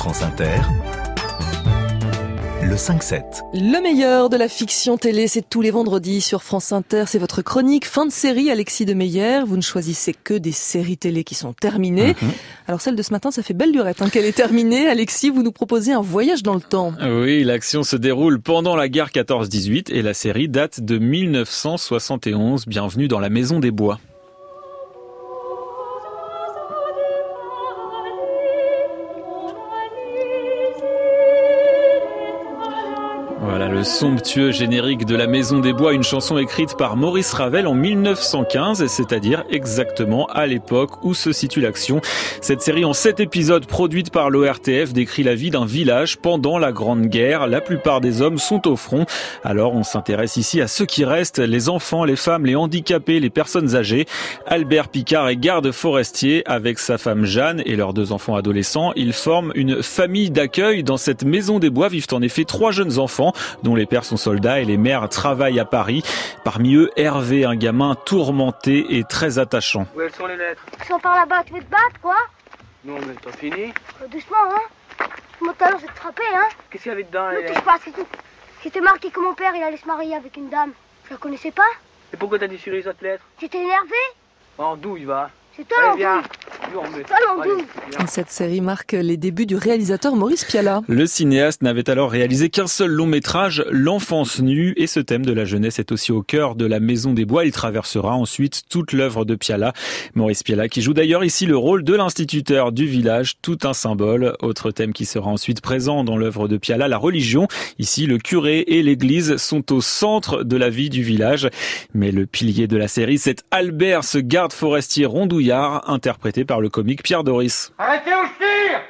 France Inter, le 5-7. Le meilleur de la fiction télé, c'est tous les vendredis sur France Inter. C'est votre chronique fin de série, Alexis de Meyer. Vous ne choisissez que des séries télé qui sont terminées. Mhm. Alors celle de ce matin, ça fait belle durette hein, qu'elle est terminée. Alexis, vous nous proposez un voyage dans le temps. Oui, l'action se déroule pendant la guerre 14-18 et la série date de 1971. Bienvenue dans la Maison des Bois. Le somptueux générique de La Maison des Bois, une chanson écrite par Maurice Ravel en 1915, c'est-à-dire exactement à l'époque où se situe l'action. Cette série en sept épisodes produite par l'ORTF décrit la vie d'un village pendant la Grande Guerre. La plupart des hommes sont au front. Alors on s'intéresse ici à ceux qui restent, les enfants, les femmes, les handicapés, les personnes âgées. Albert Picard est garde forestier avec sa femme Jeanne et leurs deux enfants adolescents. Ils forment une famille d'accueil. Dans cette Maison des Bois vivent en effet trois jeunes enfants les pères sont soldats et les mères travaillent à Paris. Parmi eux, Hervé, un gamin tourmenté et très attachant. Où elles sont les lettres? Ils sont par là-bas, tu veux te battre, quoi? Non, mais t'as fini Euh, Doucement, hein. Mon talon, c'est de frapper, hein. Qu'est-ce qu'il y avait dedans, Ne touche pas, c'est tout. C'était marqué que mon père, il allait se marier avec une dame. Je la connaissais pas. Et pourquoi t'as déchiré les autres lettres? J'étais énervé. En d'où il va. C'est toi, Allez, viens Cette série marque les débuts du réalisateur Maurice Piala. Le cinéaste n'avait alors réalisé qu'un seul long métrage, L'enfance nue, et ce thème de la jeunesse est aussi au cœur de la Maison des Bois. Il traversera ensuite toute l'œuvre de Piala. Maurice Piala qui joue d'ailleurs ici le rôle de l'instituteur du village, tout un symbole. Autre thème qui sera ensuite présent dans l'œuvre de Piala, la religion. Ici, le curé et l'église sont au centre de la vie du village. Mais le pilier de la série, c'est Albert, ce garde forestier rondouillard, interprété par le comique Pierre Doris. Arrêtez où je tire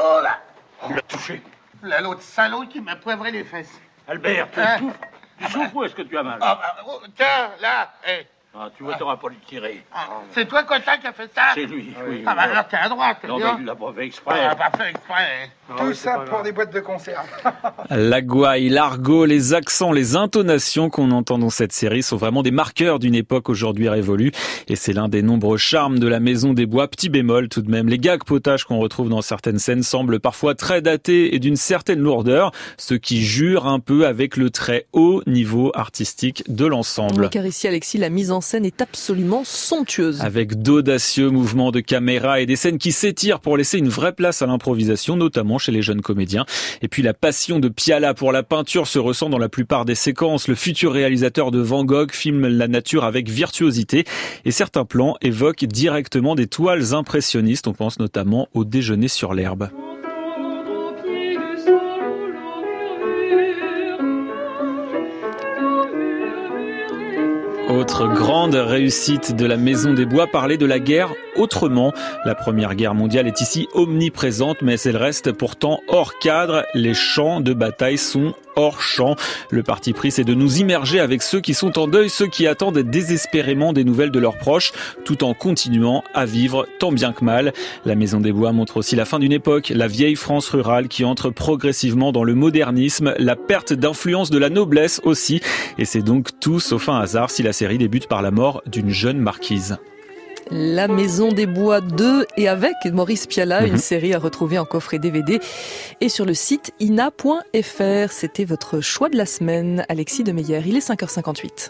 Oh là On l'a touché. Là, l'autre salaud qui m'a poivré les fesses. Albert, tu Hein souffres Tu souffres ou est-ce que tu as mal? Ah, bah, oh, tiens, là, hé. Ah, Tu vois, t'auras pas lui tirer. Ah, c'est toi, Cotin, qui a fait ça? C'est lui, oui. Ah, bah alors, t'es à droite, Non, mais il l'a pas fait Ah, exprès. on a pas fait exprès. Tout ça pour des boîtes de conserve. La gouaille, l'argot, les accents, les intonations qu'on entend dans cette série sont vraiment des marqueurs d'une époque aujourd'hui révolue. Et c'est l'un des nombreux charmes de la Maison des Bois. Petit bémol tout de même, les gags potages qu'on retrouve dans certaines scènes semblent parfois très datés et d'une certaine lourdeur, ce qui jure un peu avec le très haut niveau artistique de l'ensemble. Car ici, Alexis, la mise en scène est absolument somptueuse. Avec d'audacieux mouvements de caméra et des scènes qui s'étirent pour laisser une vraie place à l'improvisation, notamment chez les jeunes comédiens. Et puis la passion de Piala pour la peinture se ressent dans la plupart des séquences. Le futur réalisateur de Van Gogh filme la nature avec virtuosité et certains plans évoquent directement des toiles impressionnistes. On pense notamment au déjeuner sur l'herbe. Autre grande réussite de la Maison des Bois, parler de la guerre autrement. La Première Guerre mondiale est ici omniprésente, mais elle reste pourtant hors cadre. Les champs de bataille sont hors champ. Le parti pris, c'est de nous immerger avec ceux qui sont en deuil, ceux qui attendent désespérément des nouvelles de leurs proches, tout en continuant à vivre tant bien que mal. La Maison des Bois montre aussi la fin d'une époque, la vieille France rurale qui entre progressivement dans le modernisme, la perte d'influence de la noblesse aussi. Et c'est donc tout sauf un hasard si la série débute par la mort d'une jeune marquise. La Maison des Bois 2 et avec Maurice Piala, une Mhm. série à retrouver en coffret DVD et sur le site ina.fr. C'était votre choix de la semaine, Alexis de Meyer. Il est 5h58.